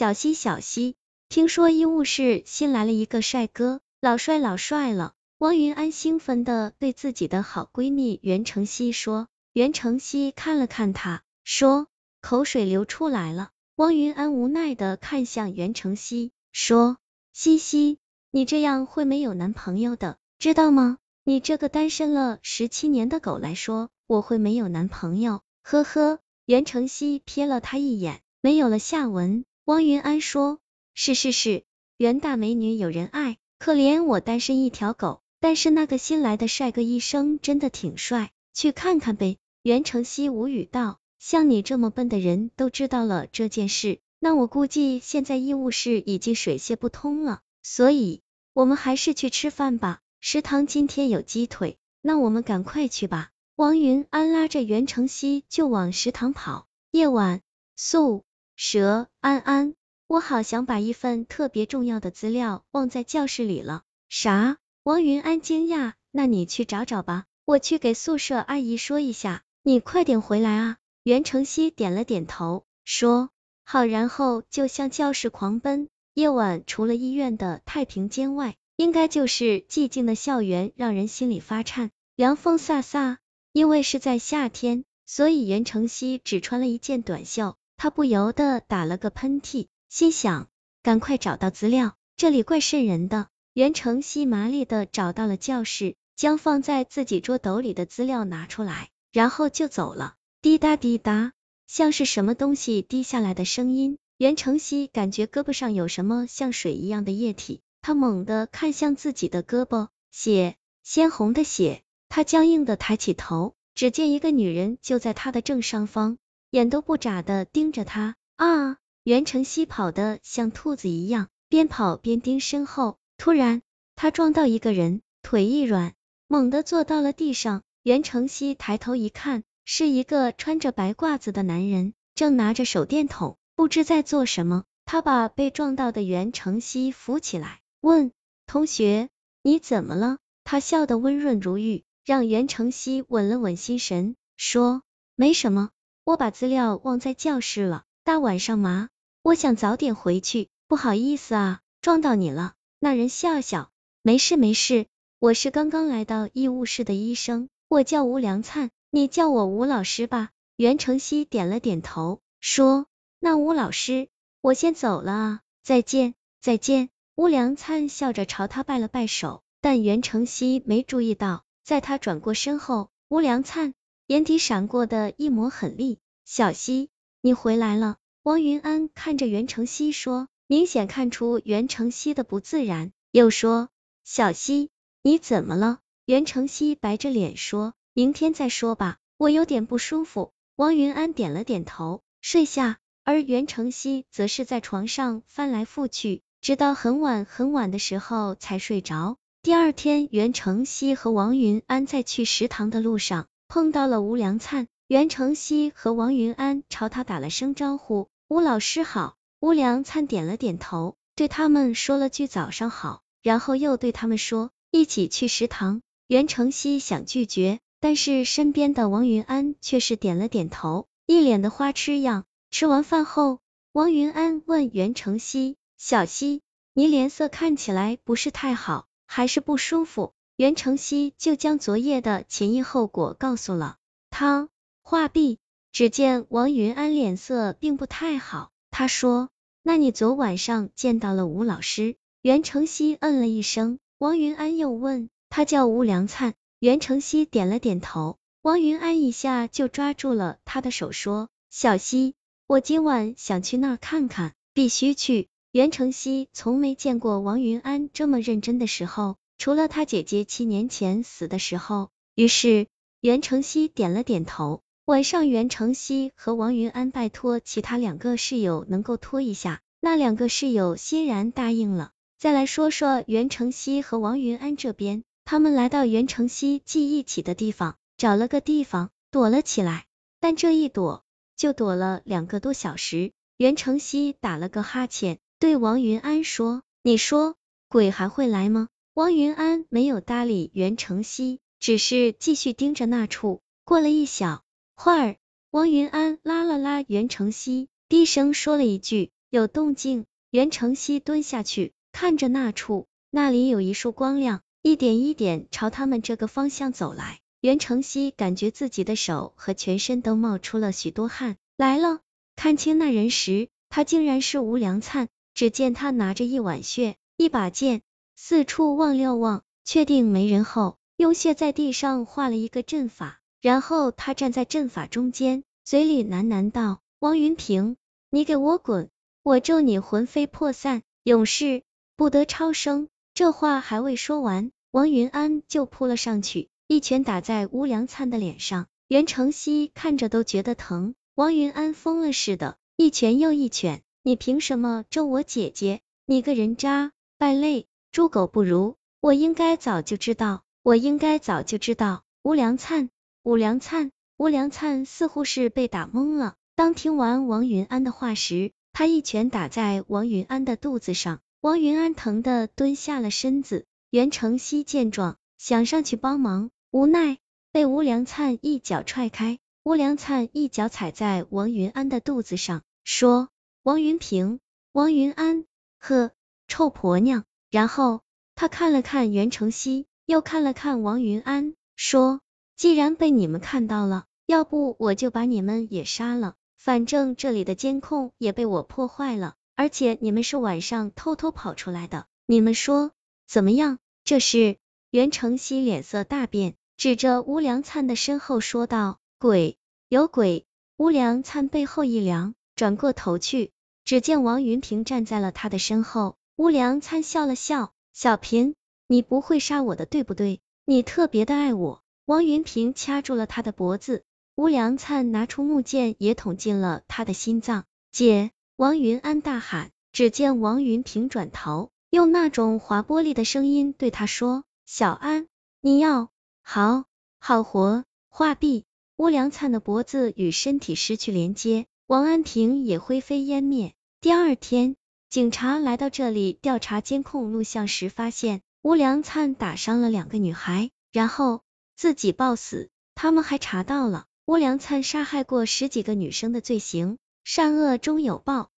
小西，小西，听说医务室新来了一个帅哥，老帅老帅了。汪云安兴奋的对自己的好闺蜜袁承熙说。袁承熙看了看他，说，口水流出来了。汪云安无奈的看向袁承熙，说，西西，你这样会没有男朋友的，知道吗？你这个单身了十七年的狗来说，我会没有男朋友，呵呵。袁成熙瞥了他一眼，没有了下文。汪云安说：“是是是，袁大美女有人爱，可怜我单身一条狗。但是那个新来的帅哥医生真的挺帅，去看看呗。”袁承熙无语道：“像你这么笨的人都知道了这件事，那我估计现在医务室已经水泄不通了。所以，我们还是去吃饭吧。食堂今天有鸡腿，那我们赶快去吧。”汪云安拉着袁承熙就往食堂跑。夜晚，宿。蛇安安，我好像把一份特别重要的资料忘在教室里了。啥？王云安惊讶。那你去找找吧，我去给宿舍阿姨说一下。你快点回来啊！袁承熙点了点头，说好，然后就向教室狂奔。夜晚除了医院的太平间外，应该就是寂静的校园，让人心里发颤。凉风飒飒，因为是在夏天，所以袁承熙只穿了一件短袖。他不由得打了个喷嚏，心想：赶快找到资料，这里怪渗人的。袁承熙麻利的找到了教室，将放在自己桌斗里的资料拿出来，然后就走了。滴答滴答，像是什么东西滴下来的声音。袁承熙感觉胳膊上有什么像水一样的液体，他猛地看向自己的胳膊，血，鲜红的血。他僵硬的抬起头，只见一个女人就在他的正上方。眼都不眨的盯着他啊！袁承熙跑得像兔子一样，边跑边盯身后。突然，他撞到一个人，腿一软，猛地坐到了地上。袁承熙抬头一看，是一个穿着白褂子的男人，正拿着手电筒，不知在做什么。他把被撞到的袁承熙扶起来，问：“同学，你怎么了？”他笑得温润如玉，让袁承熙稳了稳心神，说：“没什么。”我把资料忘在教室了，大晚上嘛，我想早点回去，不好意思啊，撞到你了。那人笑笑，没事没事，我是刚刚来到医务室的医生，我叫吴良灿，你叫我吴老师吧。袁成熙点了点头，说，那吴老师，我先走了啊，再见再见。吴良灿笑着朝他拜了拜手，但袁成熙没注意到，在他转过身后，吴良灿。眼底闪过的一抹狠厉，小西，你回来了。王云安看着袁承熙说，明显看出袁承熙的不自然，又说，小西，你怎么了？袁承熙白着脸说，明天再说吧，我有点不舒服。王云安点了点头，睡下，而袁承熙则是在床上翻来覆去，直到很晚很晚的时候才睡着。第二天，袁承熙和王云安在去食堂的路上。碰到了吴良灿，袁承熙和王云安朝他打了声招呼，吴老师好。吴良灿点了点头，对他们说了句早上好，然后又对他们说一起去食堂。袁承熙想拒绝，但是身边的王云安却是点了点头，一脸的花痴样。吃完饭后，王云安问袁承熙：“小西，你脸色看起来不是太好，还是不舒服？”袁承熙就将昨夜的前因后果告诉了他。话毕，只见王云安脸色并不太好，他说：“那你昨晚上见到了吴老师？”袁承熙嗯了一声。王云安又问：“他叫吴良灿？”袁承熙点了点头。王云安一下就抓住了他的手，说：“小西，我今晚想去那儿看看，必须去。”袁承熙从没见过王云安这么认真的时候。除了他姐姐七年前死的时候，于是袁承熙点了点头。晚上，袁承熙和王云安拜托其他两个室友能够拖一下，那两个室友欣然答应了。再来说说袁承熙和王云安这边，他们来到袁承熙记忆起的地方，找了个地方躲了起来，但这一躲就躲了两个多小时。袁承熙打了个哈欠，对王云安说：“你说鬼还会来吗？”王云安没有搭理袁承熙，只是继续盯着那处。过了一小会儿，王云安拉了拉袁承熙，低声说了一句：“有动静。袁承熙蹲下去，看着那处，那里有一束光亮，一点一点朝他们这个方向走来。袁承熙感觉自己的手和全身都冒出了许多汗。来了，看清那人时，他竟然是吴良灿。只见他拿着一碗血，一把剑，四处望了望，确定没人后，用血在地上画了一个阵法，然后他站在阵法中间，嘴里喃喃道：“王云平，你给我滚！”我咒你魂飞魄散，永世不得超生。这话还未说完，王云安就扑了上去，一拳打在乌良灿的脸上。袁承熙看着都觉得疼，王云安疯了似的，一拳又一拳。你凭什么咒我姐姐？你个人渣，败类，猪狗不如！我应该早就知道，我应该早就知道。吴良灿，吴良灿，吴良灿似乎是被打懵了。当听完王云安的话时，他一拳打在王云安的肚子上，王云安疼的蹲下了身子。袁承熙见状，想上去帮忙，无奈被吴良灿一脚踹开。吴良灿一脚踩在王云安的肚子上，说：“王云平，王云安，呵，臭婆娘。”然后他看了看袁承熙，又看了看王云安，说：“既然被你们看到了，要不我就把你们也杀了。”反正这里的监控也被我破坏了，而且你们是晚上偷偷跑出来的，你们说怎么样？这时，袁承熙脸色大变，指着乌良灿的身后说道：“鬼，有鬼！”乌良灿背后一凉，转过头去，只见王云平站在了他的身后。乌良灿笑了笑：“小平，你不会杀我的，对不对？你特别的爱我。”王云平掐住了他的脖子。吴良灿拿出木剑，也捅进了他的心脏。姐，王云安大喊。只见王云平转头，用那种划玻璃的声音对他说：“小安，你要好好活。”话毕，吴良灿的脖子与身体失去连接，王安平也灰飞烟灭。第二天，警察来到这里调查监控录像时，发现吴良灿打伤了两个女孩，然后自己暴死。他们还查到了。吴良灿杀害过十几个女生的罪行，善恶终有报。